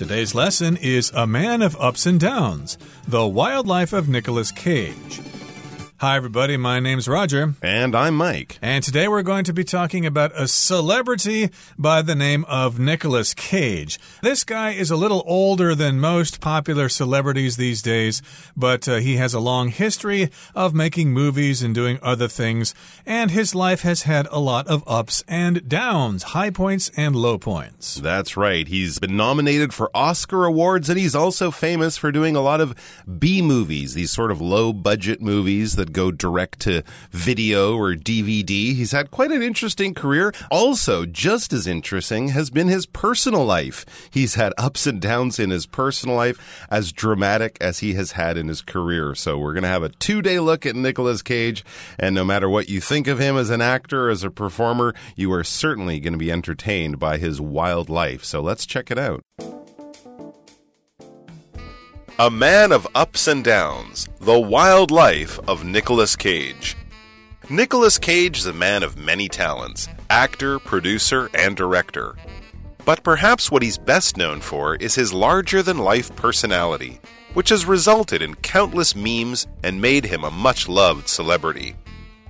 Today's lesson is A Man of Ups and Downs The Wild Life of Nicolas Cage. Hi, everybody. My name's Roger. And I'm Mike. And today we're going to be talking about a celebrity by the name of Nicolas Cage. This guy is a little older than most popular celebrities these days, but uh, he has a long history of making movies and doing other things, and his life has had a lot of ups and downs, high points and low points. That's right. He's been nominated for Oscar awards, and he's also famous for doing a lot of B movies, these sort of low budget movies that go direct to video or DVD. He's had quite an interesting career. Also, just as interesting has been his personal life. He's had ups and downs in his personal life, as dramatic as he has had in his career. So we're going to have a two day look at Nicolas Cage. And no matter what you think of him as an actor, as a performer, you are certainly going to be entertained by his wild life. So let's check it out. A Man of Ups and Downs The Wild Life of Nicolas Cage. Nicolas Cage is a man of many talents actor, producer, and director. But perhaps what he's best known for is his larger than life personality, which has resulted in countless memes and made him a much loved celebrity.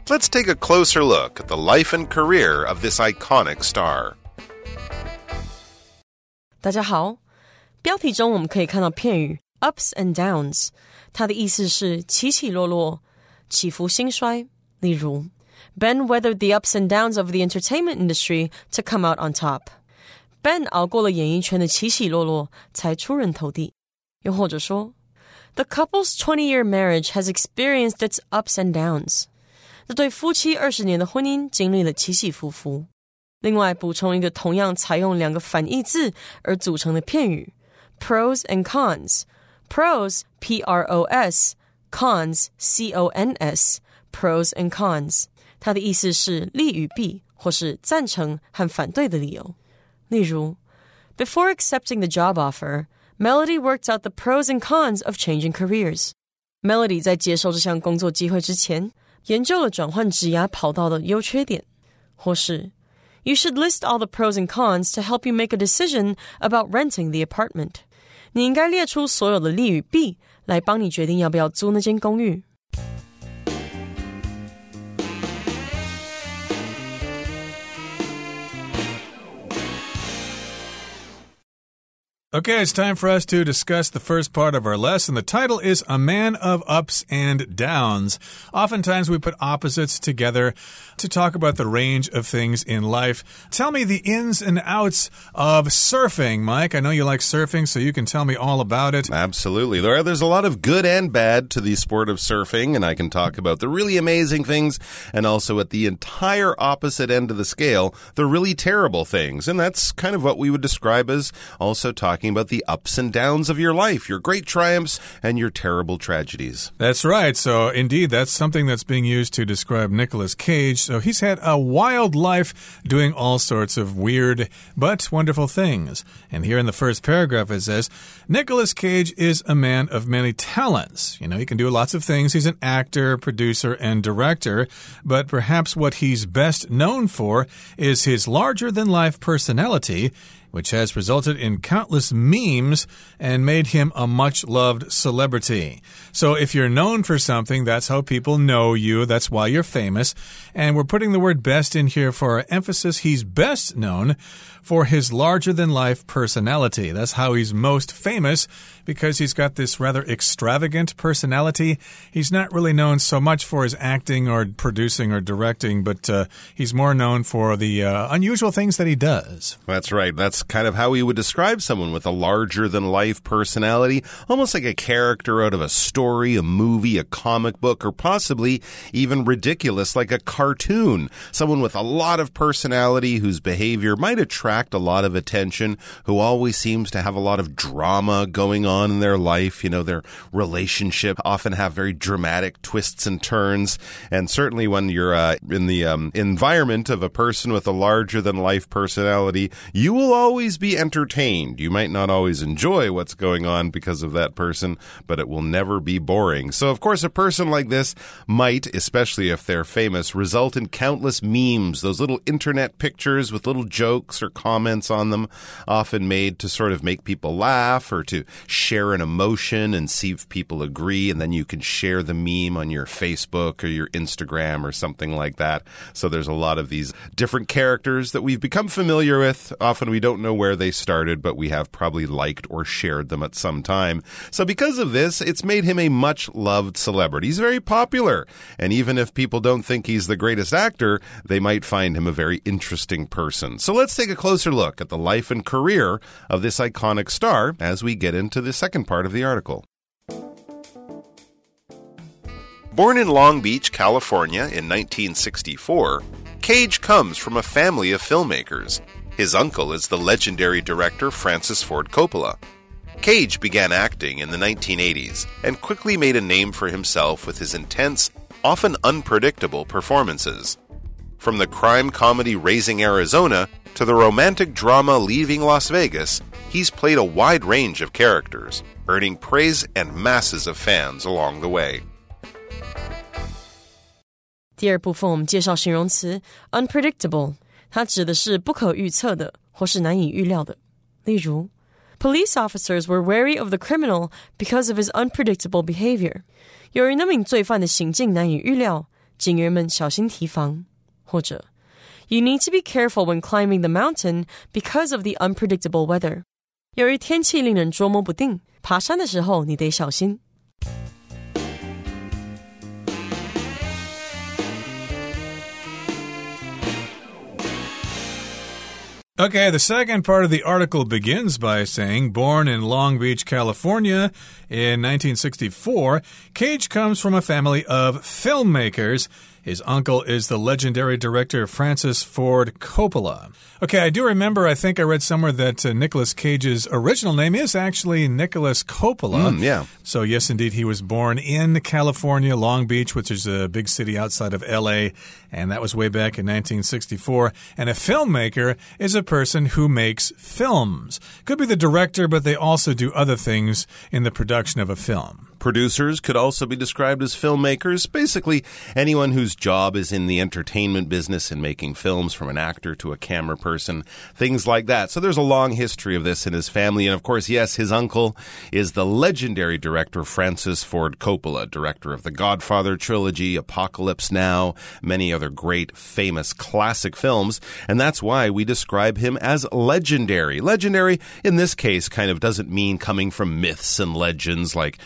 Let's take a closer look at the life and career of this iconic star. 大家好，标题中我们可以看到片语 ups and downs，它的意思是起起落落、起伏兴衰。例如，Ben weathered the ups and downs of the entertainment industry to come out on top。Ben 熬过了演艺圈的起起落落，才出人头地。又或者说，The couple's twenty-year marriage has experienced its ups and downs。这对夫妻二十年的婚姻经历了起起伏伏。另外，补充一个同样采用两个反义字而组成的片语：pros and cons。 Pros, P R O S, cons, C O N S, pros and cons，它的意思是利与弊，或是赞成和反对的理由。例如，Before accepting the job offer, Melody worked out the pros and cons of changing careers. Melody 在接受这项工作机会之前，研究了转换职涯跑道的优缺点，或是 You should list all the pros and cons to help you make a decision about renting the apartment. 你应该列出所有的利与弊，来帮你决定要不要租那间公寓。Okay, it's time for us to discuss the first part of our lesson. The title is A Man of Ups and Downs. Oftentimes we put opposites together to talk about the range of things in life. Tell me the ins and outs of surfing, Mike. I know you like surfing, so you can tell me all about it. Absolutely. There, there's a lot of good and bad to the sport of surfing, and I can talk about the really amazing things and also at the entire opposite end of the scale, the really terrible things. And that's kind of what we would describe as also talking talking about the ups and downs of your life, your great triumphs and your terrible tragedies. That's right. So, indeed, that's something that's being used to describe Nicolas Cage. So, he's had a wild life doing all sorts of weird but wonderful things. And here in the first paragraph, it says Nicolas Cage is a man of many talents. You know, he can do lots of things. He's an actor, producer, and director. But perhaps what he's best known for is his larger than life personality which has resulted in countless memes and made him a much loved celebrity. So if you're known for something, that's how people know you. That's why you're famous. And we're putting the word best in here for emphasis. He's best known for his larger than life personality. That's how he's most famous because he's got this rather extravagant personality. He's not really known so much for his acting or producing or directing, but uh, he's more known for the uh, unusual things that he does. That's right. That's kind of how we would describe someone with a larger than life personality, almost like a character out of a story, a movie, a comic book, or possibly even ridiculous like a cartoon. Someone with a lot of personality whose behavior might attract a lot of attention, who always seems to have a lot of drama going on in their life. You know, their relationship often have very dramatic twists and turns. And certainly when you're uh, in the um, environment of a person with a larger than life personality, you will always be entertained. You might not always enjoy what's going on because of that person, but it will never be boring. So, of course, a person like this might, especially if they're famous, result in countless memes, those little internet pictures with little jokes or comments on them, often made to sort of make people laugh or to share an emotion and see if people agree. And then you can share the meme on your Facebook or your Instagram or something like that. So there's a lot of these different characters that we've become familiar with. Often we don't know where they started, but we have probably liked or shared them at some time. So because of this, it's made him a much loved celebrity. He's very popular. And even if people don't think he's the greatest actor, they might find him a very interesting person. So let's take a closer look at the life and career of this iconic star as we get into the second part of the article. Born in Long Beach, California in 1964, Cage comes from a family of filmmakers. His uncle is the legendary director Francis Ford Coppola. Cage began acting in the 1980s and quickly made a name for himself with his intense, often unpredictable performances. From the crime comedy Raising Arizona to the romantic drama Leaving Las Vegas, he's played a wide range of characters, earning praise and masses of fans along the way. 第二部分我们介绍形容词 unpredictable，它指的是不可预测的或是难以预料的。例如，Police officers were wary of the criminal because of his unpredictable behavior。 由于那名罪犯的行径难以预料，警员们小心提防。或者，You need to be careful when climbing the mountain because of the unpredictable weather。由于天气令人捉摸不定，爬山的时候你得小心。Okay, the second part of the article begins by saying, born in Long Beach, California in 1964, Cage comes from a family of filmmakers. His uncle is the legendary director Francis Ford Coppola. Okay, I do remember, I think I read somewhere that uh, Nicolas Cage's original name is actually Nicolas Coppola. Mm, yeah. So, yes, indeed, he was born in California, Long Beach, which is a big city outside of LA, and that was way back in 1964. And a filmmaker is a person who makes films. Could be the director, but they also do other things in the production of a film. Producers could also be described as filmmakers. Basically, anyone whose job is in the entertainment business and making films from an actor to a camera person, things like that. So there's a long history of this in his family. And of course, yes, his uncle is the legendary director Francis Ford Coppola, director of the Godfather trilogy, Apocalypse Now, many other great, famous, classic films. And that's why we describe him as legendary. Legendary, in this case, kind of doesn't mean coming from myths and legends like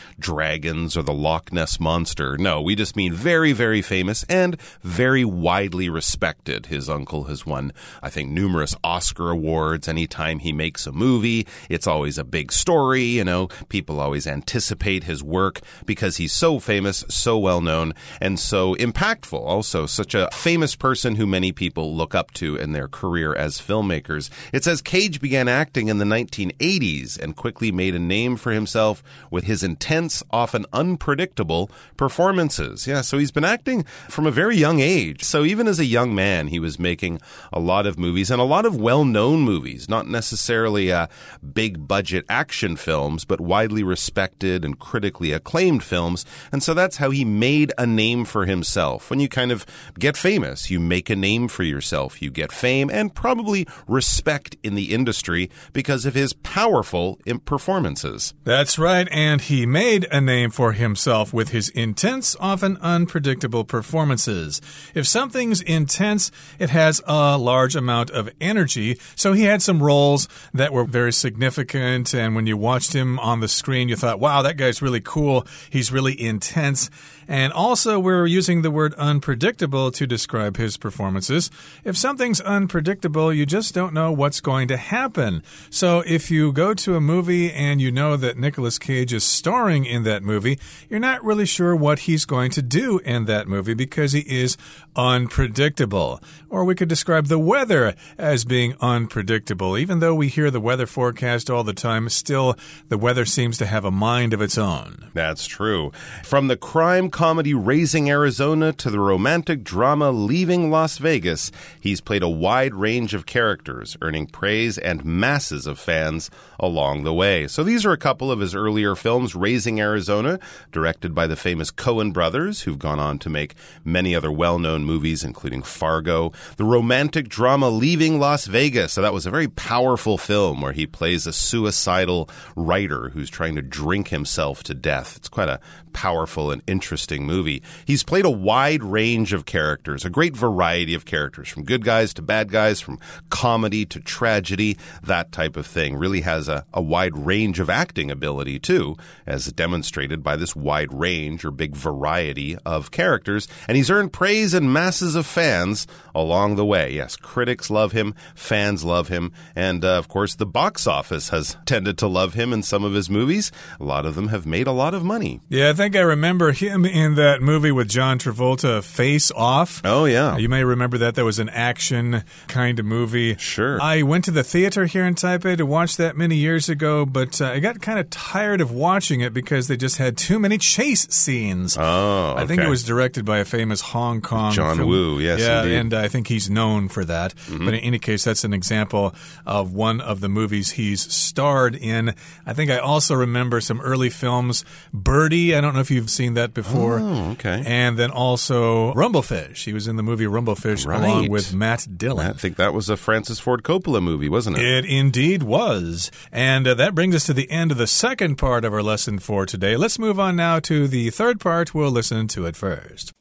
dragons or the Loch Ness Monster. No, we just mean very, very famous and very widely respected. His uncle has won, I think, numerous Oscar awards. Anytime he makes a movie, it's always a big story. You know, people always anticipate his work because he's so famous, so well known, and so impactful. Also, such a famous person who many people look up to in their career as filmmakers. It says Cage began acting in the 1980s and quickly made a name for himself with his intense, often unpredictable performances. Yeah, so he's been acting from a very young age. So even as a young man, he was making a lot of movies and a lot of well known movies, not necessarily uh, big budget action films, but widely respected and critically acclaimed films. And so that's how he made a name for himself. When you kind of get famous, you make a name for yourself, you get fame and probably respect in the industry because of his powerful performances. That's right, and he made a name for himself with his intense, often unpredictable performances. If something's intense, it has a large amount of energy. So he had some roles that were very significant, and when you watched him on the screen, you thought, wow, that guy's really cool. He's really intense. And also, we're using the word unpredictable to describe his performances. If something's unpredictable, you just don't know what's going to happen. So, if you go to a movie and you know that Nicolas Cage is starring in that movie, you're not really sure what he's going to do in that movie because he is unpredictable. Or we could describe the weather as being unpredictable. Even though we hear the weather forecast all the time, still the weather seems to have a mind of its own. That's true. From the crime comedy Raising Arizona to the romantic drama Leaving Las Vegas, he's played a wide range of characters, earning praise and masses of fans along the way. So these are a couple of his earlier films Raising Arizona, directed by the famous Coen brothers, who've gone on to make many other well known movies, including Fargo. The romantic drama Leaving Las Vegas. So that was a very powerful film where he plays a suicidal writer who's trying to drink himself to death. It's quite a powerful and interesting movie. He's played a wide range of characters, a great variety of characters, from good guys to bad guys, from comedy to tragedy, that type of thing. Really has a, a wide range of acting ability, too, as demonstrated by this wide range or big variety of characters. And he's earned praise and masses of fans along the way. Yes, critics love him, fans love him, and uh, of course, the box office has tended to love him in some of his movies. A lot of them have made a lot of money. Yeah, think I remember him in that movie with John Travolta, Face Off. Oh, yeah. You may remember that. That was an action kind of movie. Sure. I went to the theater here in Taipei to watch that many years ago, but uh, I got kind of tired of watching it because they just had too many chase scenes. Oh, okay. I think it was directed by a famous Hong Kong John film. Woo, yes, yeah, indeed. and I think he's known for that. Mm-hmm. But in any case, that's an example of one of the movies he's starred in. I think I also remember some early films, Birdy. I don't know if you've seen that before. Oh, okay. And then also Rumblefish. He was in the movie Rumblefish along with Matt Dillon. I think that was a Francis Ford Coppola movie, wasn't it? It indeed was. And uh, that brings us to the end of the second part of our lesson for today. Let's move on now to the third part. We'll listen to it first.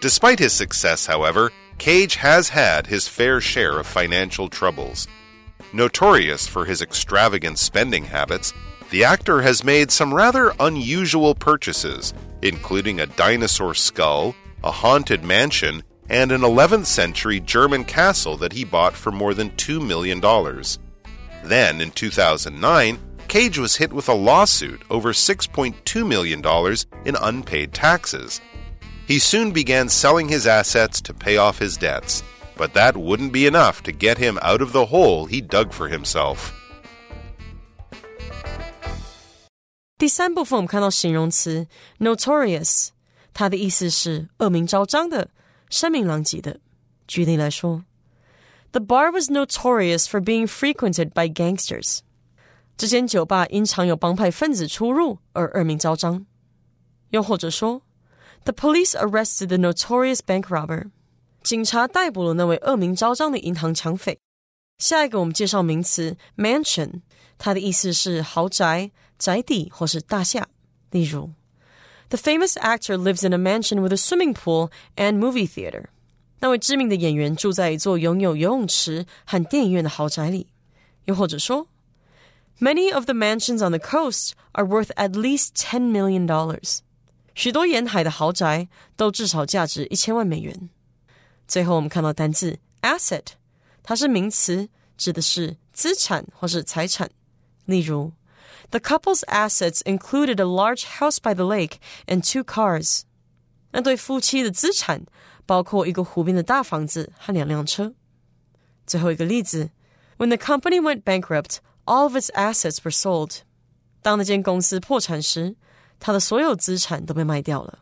Despite his success, however, Cage has had his fair share of financial troubles. Notorious for his extravagant spending habits, the actor has made some rather unusual purchases, including a dinosaur skull, a haunted mansion, and an 11th century German castle that he bought for more than $2 million. Then, in 2009, Cage was hit with a lawsuit over $6.2 million in unpaid taxes. He soon began selling his assets to pay off his debts, but that wouldn't be enough to get him out of the hole he dug for himself. 第三部分我们看到形容词 notorious，它的意思是恶名昭彰的、声名狼藉的。举例来说，The bar was notorious for being frequented by gangsters。这间酒吧因常有帮派分子出入而恶名昭彰。又或者说，The police arrested the notorious bank robber。警察逮捕了那位恶名昭彰的银行抢匪。下一个我们介绍名词 mansion，它的意思是豪宅、宅邸或是大厦。例如，The famous actor lives in a mansion with a swimming pool and movie theater。那位知名的演员住在一座拥有游泳池和电影院的豪宅里。又或者说，Many of the mansions on the coast are worth at least ten million dollars。许多沿海的豪宅都至少价值一千万美元。最后，我们看到单字 asset，它是名词，指的是资产或是财产。例如 ，The couple's assets included a large house by the lake and two cars。那对夫妻的资产包括一个湖边的大房子和两辆车。最后一个例子，When the company went bankrupt, all of its assets were sold。当那间公司破产时，它的所有资产都被卖掉了。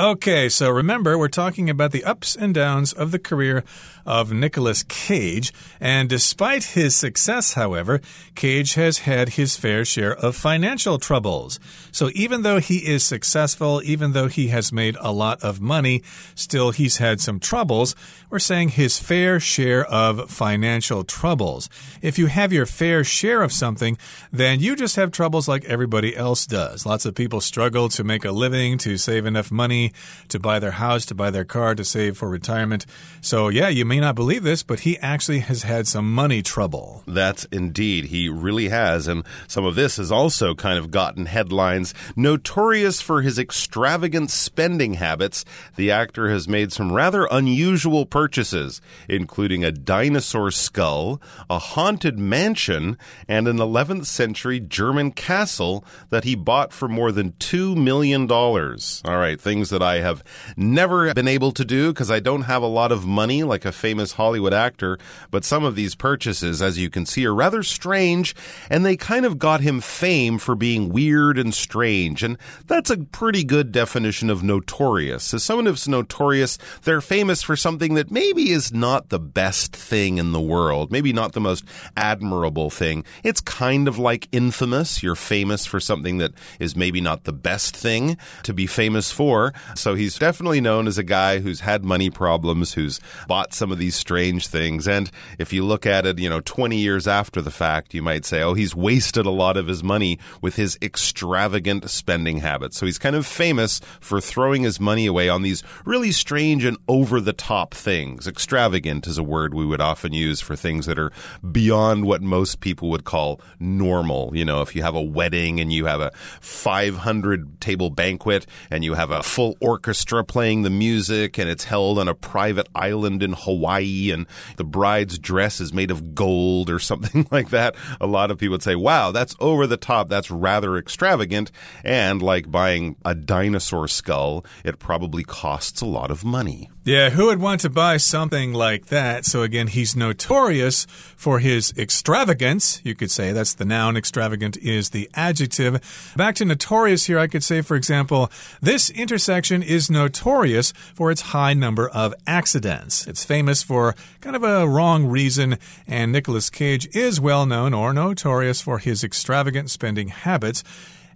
Okay, so remember, we're talking about the ups and downs of the career of Nicolas Cage. And despite his success, however, Cage has had his fair share of financial troubles. So even though he is successful, even though he has made a lot of money, still he's had some troubles. We're saying his fair share of financial troubles. If you have your fair share of something, then you just have troubles like everybody else does. Lots of people struggle to make a living, to save enough money to buy their house, to buy their car, to save for retirement. So, yeah, you may not believe this, but he actually has had some money trouble. That's indeed. He really has. And some of this has also kind of gotten headlines. Notorious for his extravagant spending habits, the actor has made some rather unusual purchases, including a dinosaur skull, a haunted mansion, and an 11th century German castle that he bought for more than $2 million. All right, things that I have never been able to do because I don't have a lot of money like a famous Hollywood actor. But some of these purchases, as you can see, are rather strange, and they kind of got him fame for being weird and strange. And that's a pretty good definition of notorious. As someone who's notorious, they're famous for something that maybe is not the best thing in the world, maybe not the most admirable thing. It's kind of like infamous. You're famous for something that is maybe not the best thing to be famous for. So he's definitely known as a guy who's had money problems, who's bought some of these strange things. And if you look at it, you know, 20 years after the fact, you might say, oh, he's wasted a lot of his money with his extravagant spending habits. So he's kind of famous for throwing his money away on these really strange and over the top things. Extravagant is a word we would often use for things that are beyond what most people would call normal. You know, if you have a wedding and you have a 500 table banquet and you have a full orchestra playing the music and it's held on a private island in Hawaii and the bride's dress is made of gold or something like that, a lot of people would say, wow, that's over the top. That's rather extravagant. And like buying a dinosaur skull, it probably costs a lot of money. Yeah, who would want to buy something like that? So again, he's notorious for his extravagance. You could say that's the noun. Extravagant is the adjective. Back to notorious here, I could say, for example, this intersection is notorious for its high number of accidents. It's famous for kind of a wrong reason, and Nicolas Cage is well known or notorious for his extravagant spending habits.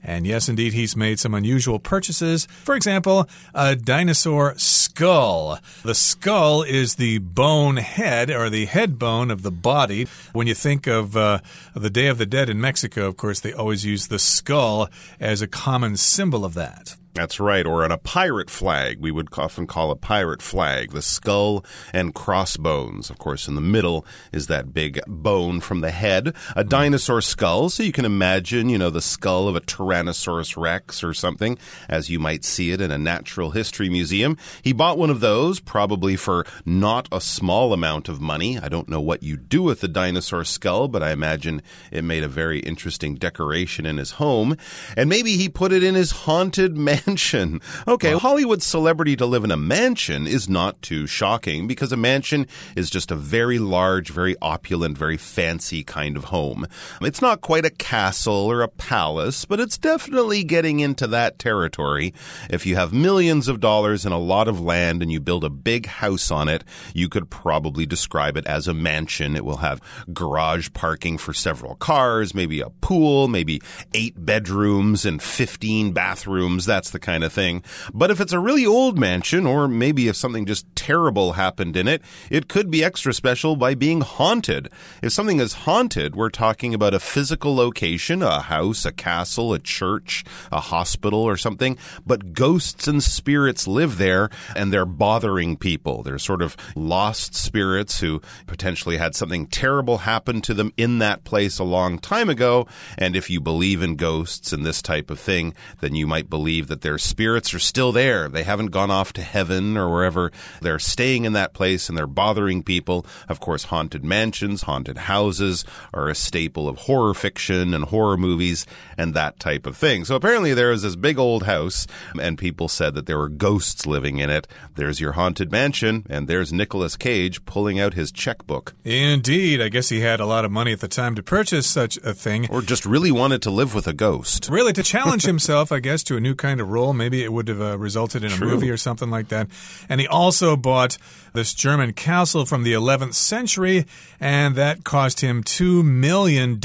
And yes, indeed, he's made some unusual purchases. For example, a dinosaur skull. The skull is the bone head or the head bone of the body. When you think of uh, the Day of the Dead in Mexico, of course, they always use the skull as a common symbol of that. That's right. Or on a pirate flag, we would often call a pirate flag the skull and crossbones. Of course, in the middle is that big bone from the head, a hmm. dinosaur skull. So you can imagine, you know, the skull of a Tyrannosaurus rex or something, as you might see it in a natural history museum. He bought one of those, probably for not a small amount of money. I don't know what you do with the dinosaur skull, but I imagine it made a very interesting decoration in his home. And maybe he put it in his haunted mansion mansion. Okay, well, Hollywood celebrity to live in a mansion is not too shocking because a mansion is just a very large, very opulent, very fancy kind of home. It's not quite a castle or a palace, but it's definitely getting into that territory. If you have millions of dollars and a lot of land and you build a big house on it, you could probably describe it as a mansion. It will have garage parking for several cars, maybe a pool, maybe eight bedrooms and 15 bathrooms. That's the the kind of thing. But if it's a really old mansion, or maybe if something just terrible happened in it, it could be extra special by being haunted. If something is haunted, we're talking about a physical location, a house, a castle, a church, a hospital, or something, but ghosts and spirits live there and they're bothering people. They're sort of lost spirits who potentially had something terrible happen to them in that place a long time ago. And if you believe in ghosts and this type of thing, then you might believe that their spirits are still there. They haven't gone off to heaven or wherever. They're staying in that place and they're bothering people. Of course, haunted mansions, haunted houses are a staple of horror fiction and horror movies and that type of thing. So apparently there was this big old house and people said that there were ghosts living in it. There's your haunted mansion and there's Nicolas Cage pulling out his checkbook. Indeed. I guess he had a lot of money at the time to purchase such a thing. Or just really wanted to live with a ghost. Really, to challenge himself, I guess, to a new kind of role. Maybe it would have uh, resulted in a movie or something like that. And he also bought this German castle from the 11th century, and that cost him $2 million.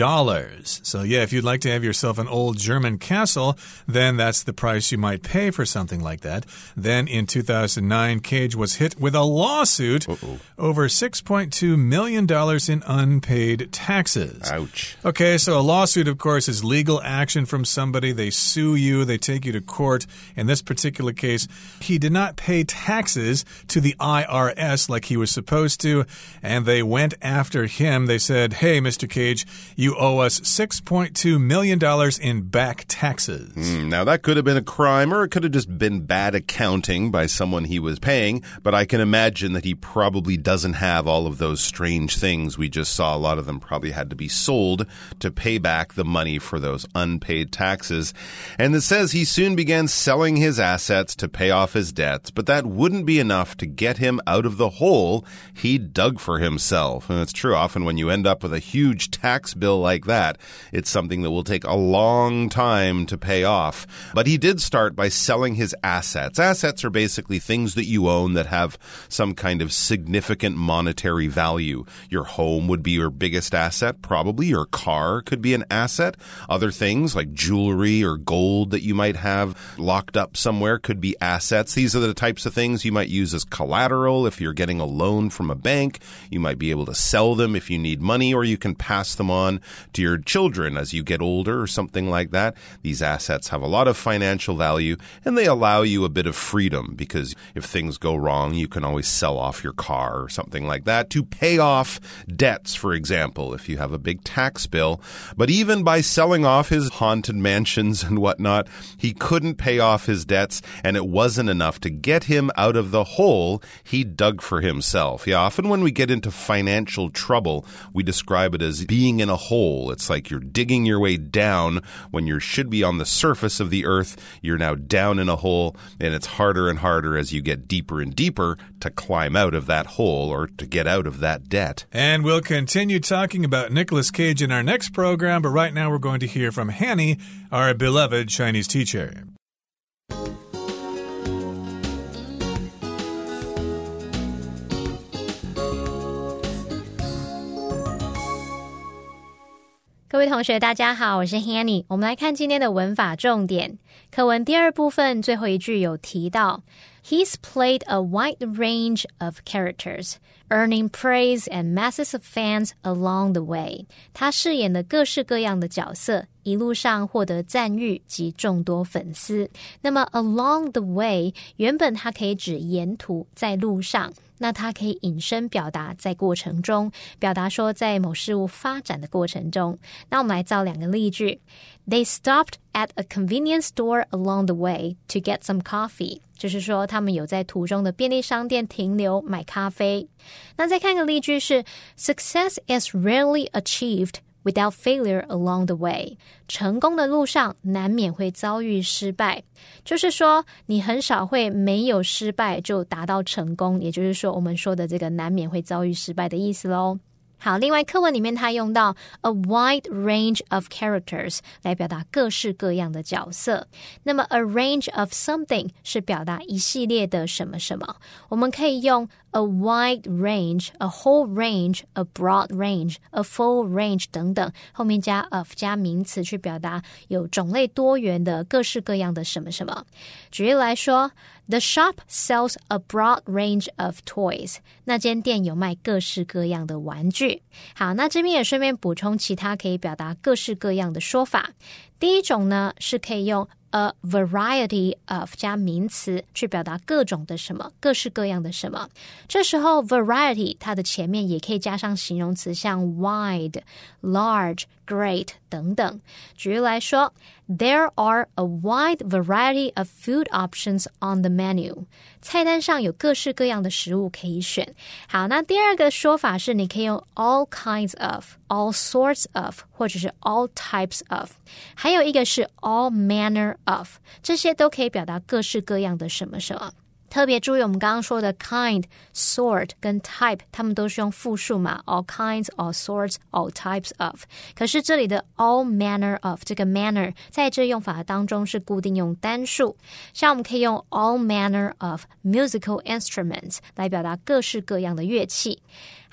So, yeah, if you'd like to have yourself an old German castle, then that's the price you might pay for something like that. Then in 2009, Cage was hit with a lawsuit Uh -oh. over $6.2 million in unpaid taxes. Ouch. Okay, so a lawsuit, of course, is legal action from somebody. They sue you, they take you to court court. In this particular case, he did not pay taxes to the IRS like he was supposed to, and they went after him. They said, Hey, Mr. Cage, you owe us $6.2 million in back taxes. Mm, now, that could have been a crime, or it could have just been bad accounting by someone he was paying, but I can imagine that he probably doesn't have all of those strange things we just saw. A lot of them probably had to be sold to pay back the money for those unpaid taxes. And it says he soon began selling his assets to pay off his debts, but that wouldn't be enough to get him out of the hole he dug for himself. And it's true, often when you end up with a huge tax bill like that, it's something that will take a long time to pay off. But he did start by selling his assets. Assets are basically things that you own that have some kind of significant monetary value. Your home would be your biggest asset, probably. Your car could be an asset. Other things like jewelry or gold that you might have locked up somewhere could be assets. These are the types of things you might use as collateral if you're getting a loan from a bank. You might be able to sell them if you need money, or you can pass them on to your children as you get older or something like that. These assets have a lot of financial value and they allow you a bit of freedom because if things go wrong, you can always sell off your car or something like that to pay off debts, for example, if you have a big tax bill. But even by selling off his haunted mansions and whatnot, he couldn't pay off his debts, and it wasn't enough to get him out of the hole he dug for himself. Yeah, often when we get into financial trouble, we describe it as being in a hole. It's like you're digging your way down when you should be on the surface of the earth. You're now down in a hole, and it's harder and harder as you get deeper and deeper to climb out of that hole or to get out of that debt. And we'll continue talking about Nicolas Cage in our next program, but right now we're going to hear from Hanny, our beloved Chinese teacher. 各位同学，大家好，我是 Hanny。我们来看今天的文法重点。课文第二部分最后一句有提到，He's played a wide range of characters, earning praise and masses of fans along the way。他饰演的各式各样的角色，一路上获得赞誉及众多粉丝。那么 along the way 原本它可以指沿途，在路上。那它可以引申表达在过程中，表达说在某事物发展的过程中。那我们来造两个例句：They stopped at a convenience store along the way to get some coffee。就是说，他们有在途中的便利商店停留买咖啡。那再看个例句是：Success is rarely achieved。Without failure along the way，成功的路上难免会遭遇失败。就是说，你很少会没有失败就达到成功，也就是说，我们说的这个难免会遭遇失败的意思喽。好，另外课文里面它用到 a wide range of characters 来表达各式各样的角色。那么 a range of something 是表达一系列的什么什么。我们可以用 a wide range, a whole range, a broad range, a full range 等等，后面加 of 加名词去表达有种类多元的各式各样的什么什么。举例来说。The shop sells a broad range of toys。那间店有卖各式各样的玩具。好，那这边也顺便补充其他可以表达各式各样的说法。第一种呢，是可以用 a variety of 加名词去表达各种的什么，各式各样的什么。这时候 variety 它的前面也可以加上形容词，像 wide、large、great 等等。举例来说。There are a wide variety of food options on the menu。菜单上有各式各样的食物可以选。好，那第二个说法是，你可以用 all kinds of、all sorts of，或者是 all types of。还有一个是 all manner of，这些都可以表达各式各样的什么什么。 特别注意，我们刚刚说的 kind、sort 跟 type，它们都是用复数嘛，all kinds、all sorts、all types of。可是这里的 all manner of 这个 manner 在这用法当中是固定用单数，像我们可以用 all manner of musical instruments 来表达各式各样的乐器。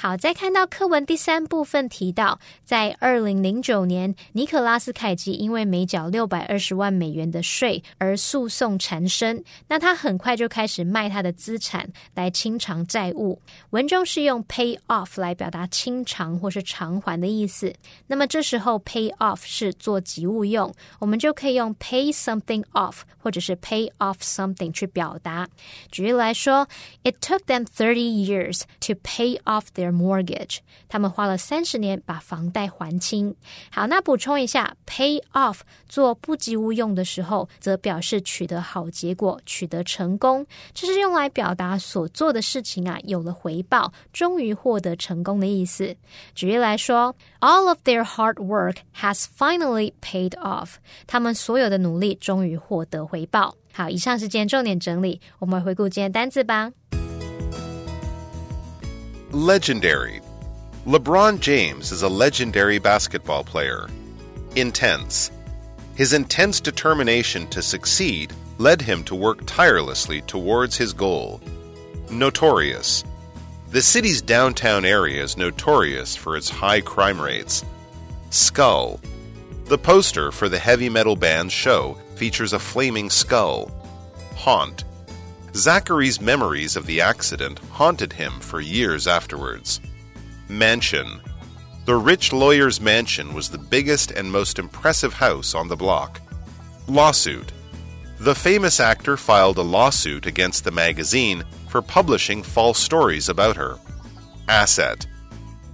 好，再看到课文第三部分提到，在二零零九年，尼可拉斯凯奇因为没缴六百二十万美元的税而诉讼缠身。那他很快就开始卖他的资产来清偿债务。文中是用 pay off 来表达清偿或是偿还的意思。那么这时候 pay off 是做及物用，我们就可以用 pay something off 或者是 pay off something 去表达。举例来说，It took them thirty years to pay off their mortgage，他们花了三十年把房贷还清。好，那补充一下，pay off 做不及物用的时候，则表示取得好结果，取得成功。这是用来表达所做的事情啊有了回报，终于获得成功的意思。举例来说，All of their hard work has finally paid off，他们所有的努力终于获得回报。好，以上是今天重点整理，我们回顾今天单词吧。Legendary. LeBron James is a legendary basketball player. Intense. His intense determination to succeed led him to work tirelessly towards his goal. Notorious. The city's downtown area is notorious for its high crime rates. Skull. The poster for the heavy metal band's show features a flaming skull. Haunt. Zachary's memories of the accident haunted him for years afterwards. Mansion. The rich lawyer's mansion was the biggest and most impressive house on the block. Lawsuit. The famous actor filed a lawsuit against the magazine for publishing false stories about her. Asset.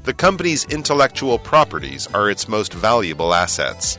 The company's intellectual properties are its most valuable assets.